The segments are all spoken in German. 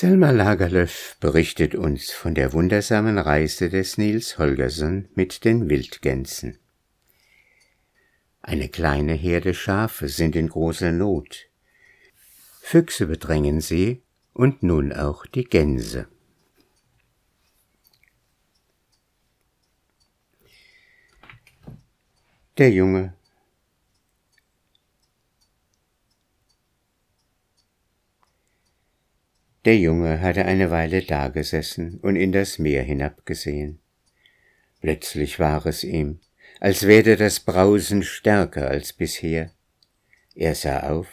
Selma Lagerlöf berichtet uns von der wundersamen Reise des Nils Holgersson mit den Wildgänsen. Eine kleine Herde Schafe sind in großer Not. Füchse bedrängen sie und nun auch die Gänse. Der Junge Der Junge hatte eine Weile dagesessen und in das Meer hinabgesehen. Plötzlich war es ihm, als werde das Brausen stärker als bisher. Er sah auf.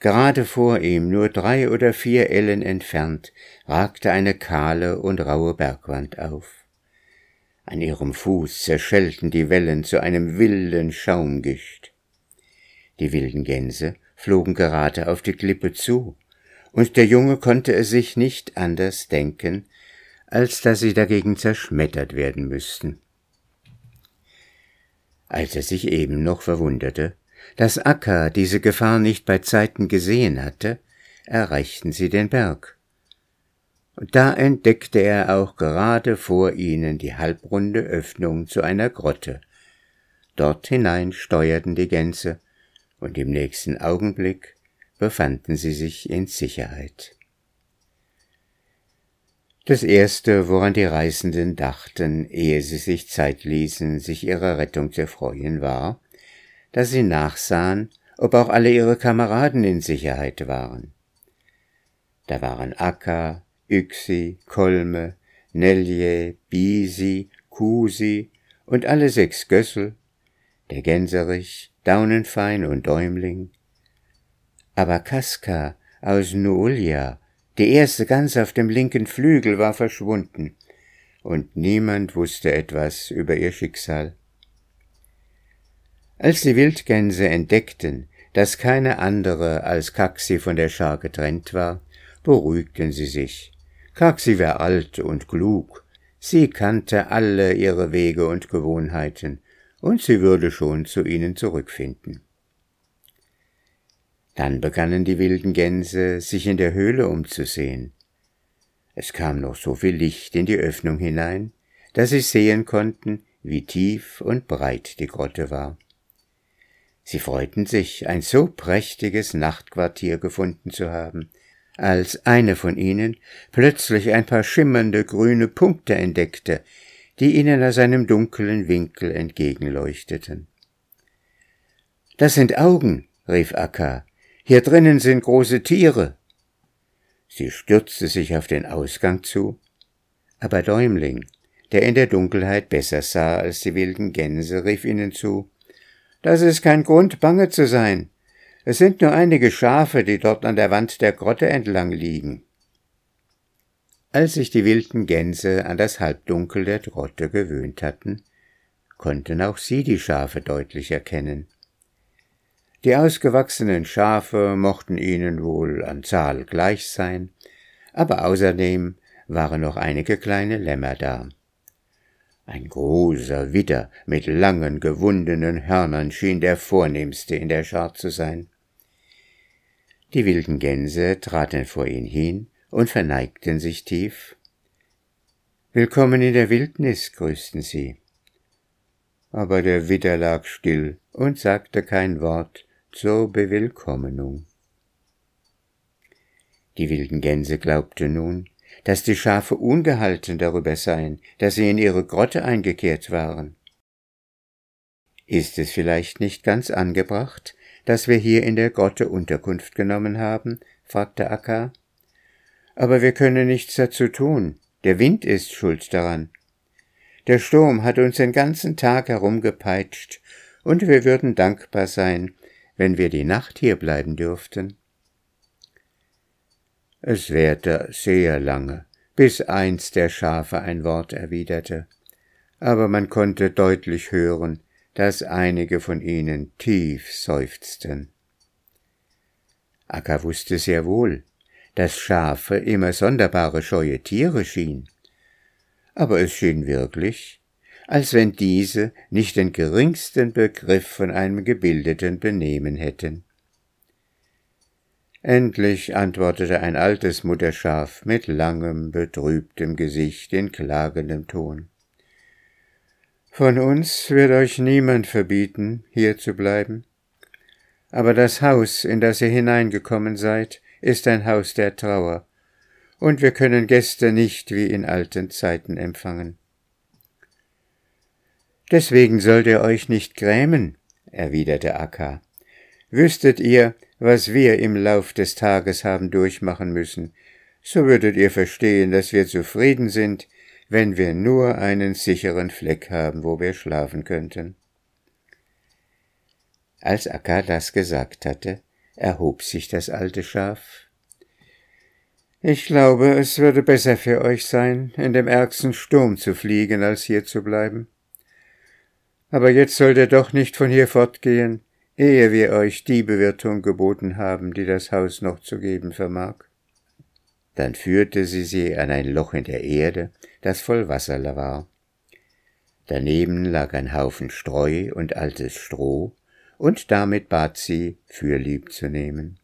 Gerade vor ihm, nur drei oder vier Ellen entfernt, ragte eine kahle und raue Bergwand auf. An ihrem Fuß zerschellten die Wellen zu einem wilden Schaumgischt. Die wilden Gänse flogen gerade auf die Klippe zu, und der Junge konnte es sich nicht anders denken, als dass sie dagegen zerschmettert werden müssten. Als er sich eben noch verwunderte, dass Akka diese Gefahr nicht bei Zeiten gesehen hatte, erreichten sie den Berg. Und da entdeckte er auch gerade vor ihnen die halbrunde Öffnung zu einer Grotte. Dort hinein steuerten die Gänse, und im nächsten Augenblick befanden sie sich in Sicherheit. Das Erste, woran die Reisenden dachten, ehe sie sich Zeit ließen, sich ihrer Rettung zu erfreuen, war, dass sie nachsahen, ob auch alle ihre Kameraden in Sicherheit waren. Da waren Akka, Yxi, Kolme, Nelje, Bisi, Kusi und alle sechs Gössel, der Gänserich, Daunenfein und Däumling, aber Kaska aus Nuulia, die erste ganz auf dem linken Flügel, war verschwunden, und niemand wusste etwas über ihr Schicksal. Als die Wildgänse entdeckten, dass keine andere als Kaxi von der Schar getrennt war, beruhigten sie sich. Kaxi war alt und klug, sie kannte alle ihre Wege und Gewohnheiten, und sie würde schon zu ihnen zurückfinden. Dann begannen die wilden Gänse, sich in der Höhle umzusehen. Es kam noch so viel Licht in die Öffnung hinein, dass sie sehen konnten, wie tief und breit die Grotte war. Sie freuten sich, ein so prächtiges Nachtquartier gefunden zu haben, als eine von ihnen plötzlich ein paar schimmernde grüne Punkte entdeckte, die ihnen aus einem dunklen Winkel entgegenleuchteten. Das sind Augen, rief Akka, hier drinnen sind große Tiere. Sie stürzte sich auf den Ausgang zu, aber Däumling, der in der Dunkelheit besser sah als die wilden Gänse, rief ihnen zu Das ist kein Grund, bange zu sein. Es sind nur einige Schafe, die dort an der Wand der Grotte entlang liegen. Als sich die wilden Gänse an das Halbdunkel der Grotte gewöhnt hatten, konnten auch sie die Schafe deutlich erkennen. Die ausgewachsenen Schafe mochten ihnen wohl an Zahl gleich sein, aber außerdem waren noch einige kleine Lämmer da. Ein großer Widder mit langen gewundenen Hörnern schien der vornehmste in der Schar zu sein. Die wilden Gänse traten vor ihn hin und verneigten sich tief. Willkommen in der Wildnis, grüßten sie. Aber der Widder lag still und sagte kein Wort, zur Bewillkommnung. Die wilden Gänse glaubten nun, dass die Schafe ungehalten darüber seien, dass sie in ihre Grotte eingekehrt waren. Ist es vielleicht nicht ganz angebracht, dass wir hier in der Grotte Unterkunft genommen haben? fragte Akka. Aber wir können nichts dazu tun. Der Wind ist schuld daran. Der Sturm hat uns den ganzen Tag herumgepeitscht, und wir würden dankbar sein, wenn wir die Nacht hier bleiben dürften? Es währte sehr lange, bis eins der Schafe ein Wort erwiderte, aber man konnte deutlich hören, dass einige von ihnen tief seufzten. Akka wusste sehr wohl, dass Schafe immer sonderbare scheue Tiere schien, aber es schien wirklich, als wenn diese nicht den geringsten Begriff von einem gebildeten Benehmen hätten. Endlich antwortete ein altes Mutterschaf mit langem, betrübtem Gesicht in klagendem Ton. Von uns wird euch niemand verbieten, hier zu bleiben. Aber das Haus, in das ihr hineingekommen seid, ist ein Haus der Trauer, und wir können Gäste nicht wie in alten Zeiten empfangen. Deswegen sollt ihr euch nicht grämen, erwiderte Akka. Wüsstet ihr, was wir im Lauf des Tages haben durchmachen müssen, so würdet ihr verstehen, dass wir zufrieden sind, wenn wir nur einen sicheren Fleck haben, wo wir schlafen könnten. Als Akka das gesagt hatte, erhob sich das alte Schaf. Ich glaube, es würde besser für euch sein, in dem ärgsten Sturm zu fliegen, als hier zu bleiben. Aber jetzt sollt ihr doch nicht von hier fortgehen, ehe wir euch die Bewirtung geboten haben, die das Haus noch zu geben vermag. Dann führte sie sie an ein Loch in der Erde, das voll Wasser war. Daneben lag ein Haufen Streu und altes Stroh, und damit bat sie, Fürlieb zu nehmen.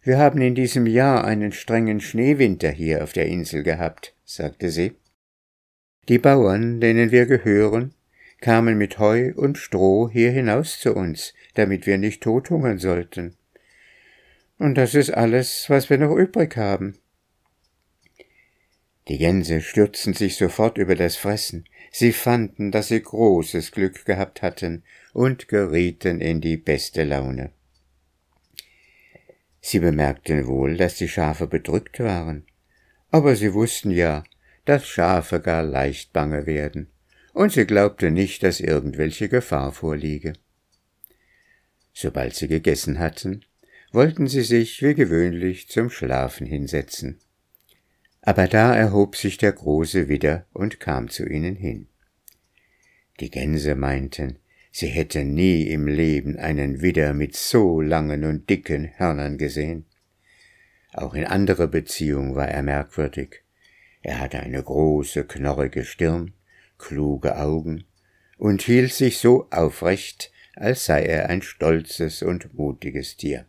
Wir haben in diesem Jahr einen strengen Schneewinter hier auf der Insel gehabt, sagte sie. Die Bauern, denen wir gehören, kamen mit Heu und Stroh hier hinaus zu uns, damit wir nicht tothungern sollten. Und das ist alles, was wir noch übrig haben. Die Gänse stürzten sich sofort über das Fressen. Sie fanden, dass sie großes Glück gehabt hatten und gerieten in die beste Laune. Sie bemerkten wohl, dass die Schafe bedrückt waren, aber sie wussten ja, dass Schafe gar leicht bange werden und sie glaubte nicht, dass irgendwelche Gefahr vorliege. Sobald sie gegessen hatten, wollten sie sich wie gewöhnlich zum Schlafen hinsetzen. Aber da erhob sich der große Widder und kam zu ihnen hin. Die Gänse meinten, sie hätten nie im Leben einen Widder mit so langen und dicken Hörnern gesehen. Auch in anderer Beziehung war er merkwürdig. Er hatte eine große, knorrige Stirn, kluge Augen und hielt sich so aufrecht, als sei er ein stolzes und mutiges Tier.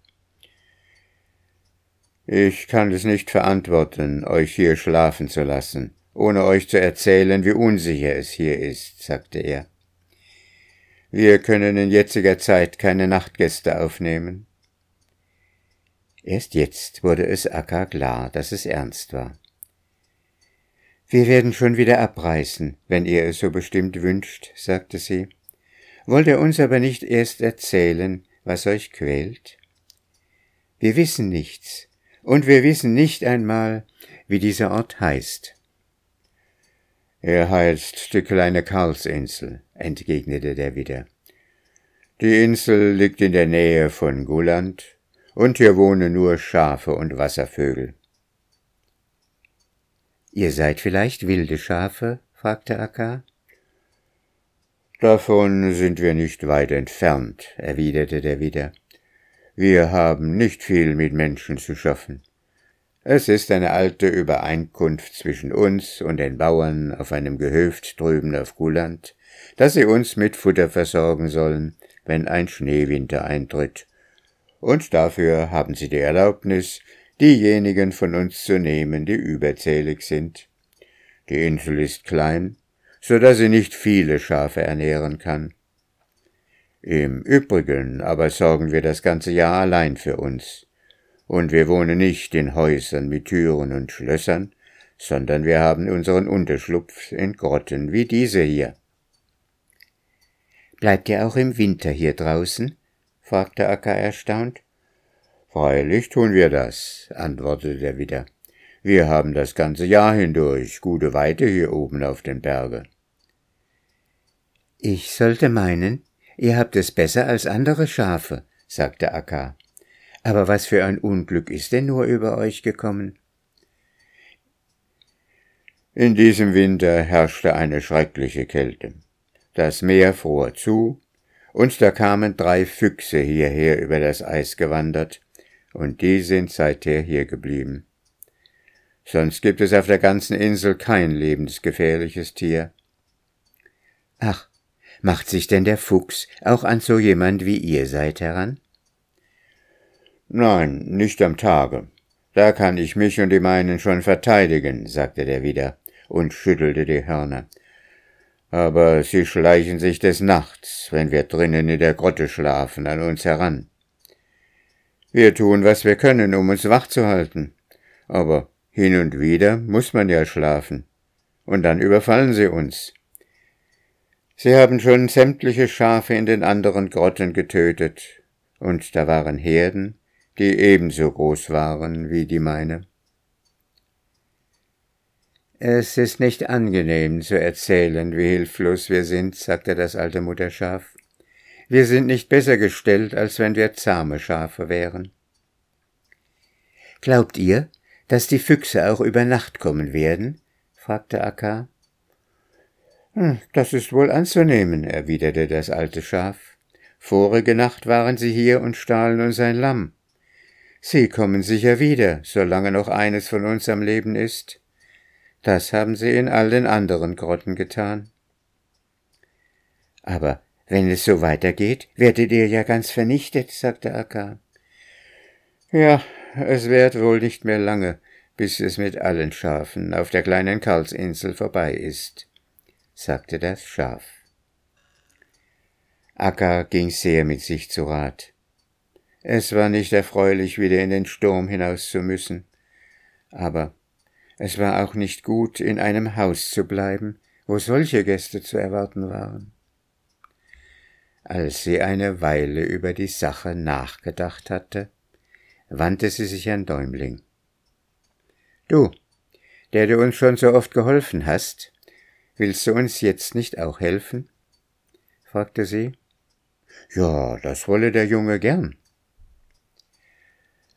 Ich kann es nicht verantworten, euch hier schlafen zu lassen, ohne euch zu erzählen, wie unsicher es hier ist, sagte er. Wir können in jetziger Zeit keine Nachtgäste aufnehmen. Erst jetzt wurde es Akka klar, dass es ernst war. Wir werden schon wieder abreißen, wenn ihr es so bestimmt wünscht, sagte sie. Wollt ihr uns aber nicht erst erzählen, was euch quält? Wir wissen nichts, und wir wissen nicht einmal, wie dieser Ort heißt. Er heißt die kleine Karlsinsel, entgegnete der Widder. Die Insel liegt in der Nähe von Guland, und hier wohnen nur Schafe und Wasservögel. Ihr seid vielleicht wilde Schafe? fragte Akka. Davon sind wir nicht weit entfernt, erwiderte der Widder. Wir haben nicht viel mit Menschen zu schaffen. Es ist eine alte Übereinkunft zwischen uns und den Bauern auf einem Gehöft drüben auf Guland, dass sie uns mit Futter versorgen sollen, wenn ein Schneewinter eintritt. Und dafür haben sie die Erlaubnis, diejenigen von uns zu nehmen, die überzählig sind. Die Insel ist klein, so dass sie nicht viele Schafe ernähren kann. Im Übrigen aber sorgen wir das ganze Jahr allein für uns. Und wir wohnen nicht in Häusern mit Türen und Schlössern, sondern wir haben unseren Unterschlupf in Grotten wie diese hier. Bleibt ihr auch im Winter hier draußen? fragte Akka erstaunt. Freilich tun wir das, antwortete der Widder. Wir haben das ganze Jahr hindurch gute Weite hier oben auf den Berge. Ich sollte meinen, ihr habt es besser als andere Schafe, sagte Akka. Aber was für ein Unglück ist denn nur über euch gekommen? In diesem Winter herrschte eine schreckliche Kälte. Das Meer fror zu, und da kamen drei Füchse hierher über das Eis gewandert, und die sind seither hier geblieben. Sonst gibt es auf der ganzen Insel kein lebensgefährliches Tier. Ach, macht sich denn der Fuchs auch an so jemand wie ihr seid heran? Nein, nicht am Tage. Da kann ich mich und die meinen schon verteidigen, sagte der wieder und schüttelte die Hörner. Aber sie schleichen sich des Nachts, wenn wir drinnen in der Grotte schlafen, an uns heran. Wir tun, was wir können, um uns wach zu halten. Aber hin und wieder muss man ja schlafen. Und dann überfallen sie uns. Sie haben schon sämtliche Schafe in den anderen Grotten getötet, und da waren Herden, die ebenso groß waren wie die meine. Es ist nicht angenehm zu erzählen, wie hilflos wir sind, sagte das alte Mutterschaf. Wir sind nicht besser gestellt, als wenn wir zahme Schafe wären. Glaubt ihr, dass die Füchse auch über Nacht kommen werden? fragte Akka. Hm, das ist wohl anzunehmen, erwiderte das alte Schaf. Vorige Nacht waren sie hier und stahlen uns ein Lamm. Sie kommen sicher wieder, solange noch eines von uns am Leben ist. Das haben sie in all den anderen Grotten getan. Aber wenn es so weitergeht, werdet ihr ja ganz vernichtet, sagte Akka. Ja, es währt wohl nicht mehr lange, bis es mit allen Schafen auf der kleinen Karlsinsel vorbei ist, sagte das Schaf. Akka ging sehr mit sich zu Rat. Es war nicht erfreulich, wieder in den Sturm hinaus zu müssen, aber es war auch nicht gut, in einem Haus zu bleiben, wo solche Gäste zu erwarten waren. Als sie eine Weile über die Sache nachgedacht hatte, wandte sie sich an Däumling. Du, der du uns schon so oft geholfen hast, willst du uns jetzt nicht auch helfen? fragte sie. Ja, das wolle der Junge gern,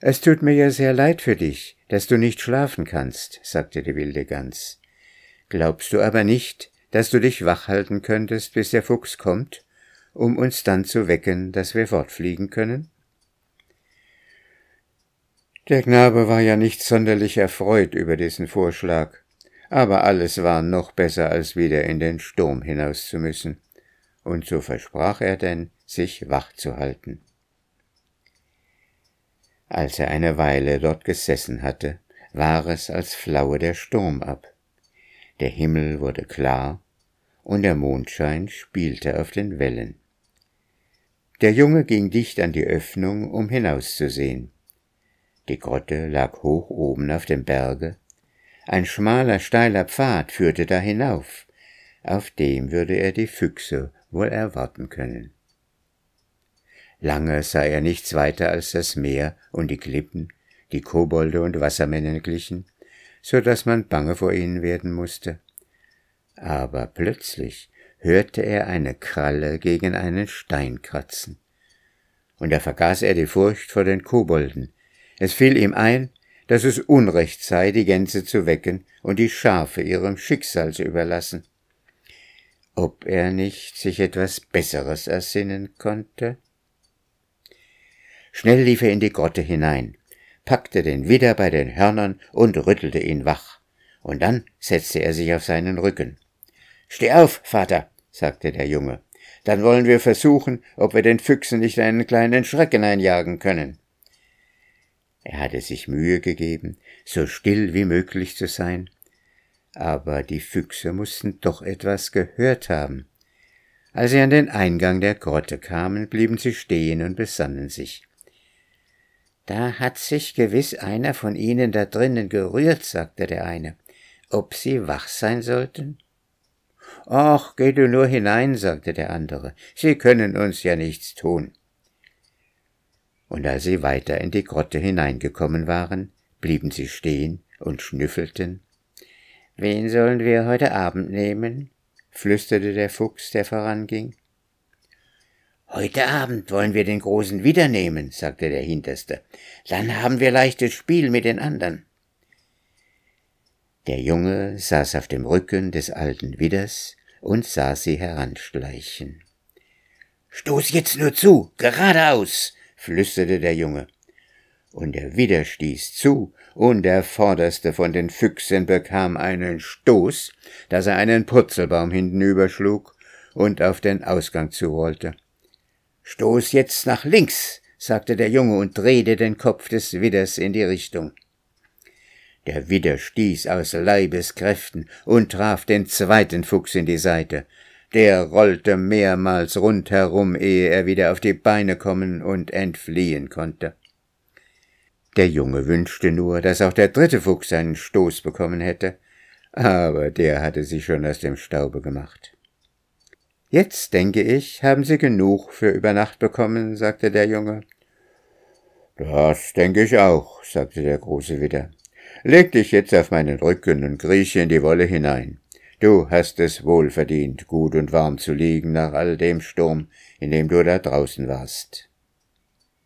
es tut mir ja sehr leid für dich, dass du nicht schlafen kannst, sagte die wilde Gans. Glaubst du aber nicht, dass du dich wach halten könntest, bis der Fuchs kommt, um uns dann zu wecken, dass wir fortfliegen können? Der Knabe war ja nicht sonderlich erfreut über diesen Vorschlag, aber alles war noch besser, als wieder in den Sturm hinaus zu müssen, und so versprach er denn, sich wach zu halten. Als er eine Weile dort gesessen hatte, war es, als flaue der Sturm ab. Der Himmel wurde klar, und der Mondschein spielte auf den Wellen. Der Junge ging dicht an die Öffnung, um hinauszusehen. Die Grotte lag hoch oben auf dem Berge. Ein schmaler, steiler Pfad führte da hinauf. Auf dem würde er die Füchse wohl erwarten können. Lange sah er nichts weiter als das Meer und die Klippen, die Kobolde und Wassermänner glichen, so dass man bange vor ihnen werden musste. Aber plötzlich hörte er eine Kralle gegen einen Stein kratzen. Und da vergaß er die Furcht vor den Kobolden. Es fiel ihm ein, dass es Unrecht sei, die Gänse zu wecken und die Schafe ihrem Schicksal zu überlassen. Ob er nicht sich etwas Besseres ersinnen konnte? Schnell lief er in die Grotte hinein, packte den Widder bei den Hörnern und rüttelte ihn wach. Und dann setzte er sich auf seinen Rücken. Steh auf, Vater, sagte der Junge. Dann wollen wir versuchen, ob wir den Füchsen nicht einen kleinen Schrecken einjagen können. Er hatte sich Mühe gegeben, so still wie möglich zu sein, aber die Füchse mussten doch etwas gehört haben. Als sie an den Eingang der Grotte kamen, blieben sie stehen und besannen sich. Da hat sich gewiss einer von Ihnen da drinnen gerührt, sagte der eine. Ob Sie wach sein sollten? Ach, geh du nur hinein, sagte der andere. Sie können uns ja nichts tun. Und als sie weiter in die Grotte hineingekommen waren, blieben sie stehen und schnüffelten. Wen sollen wir heute Abend nehmen? flüsterte der Fuchs, der voranging. Heute Abend wollen wir den Großen wieder nehmen, sagte der Hinterste. Dann haben wir leichtes Spiel mit den anderen. Der Junge saß auf dem Rücken des alten Widders und sah sie heranschleichen. Stoß jetzt nur zu, geradeaus, flüsterte der Junge. Und der Widder stieß zu, und der Vorderste von den Füchsen bekam einen Stoß, dass er einen Purzelbaum hintenüberschlug und auf den Ausgang zurollte. Stoß jetzt nach links, sagte der Junge und drehte den Kopf des Widders in die Richtung. Der Widder stieß aus Leibeskräften und traf den zweiten Fuchs in die Seite. Der rollte mehrmals rundherum, ehe er wieder auf die Beine kommen und entfliehen konnte. Der Junge wünschte nur, dass auch der dritte Fuchs einen Stoß bekommen hätte, aber der hatte sich schon aus dem Staube gemacht. Jetzt, denke ich, haben Sie genug für über Nacht bekommen, sagte der Junge. Das denke ich auch, sagte der große Widder. Leg dich jetzt auf meinen Rücken und krieche in die Wolle hinein. Du hast es wohl verdient, gut und warm zu liegen nach all dem Sturm, in dem du da draußen warst.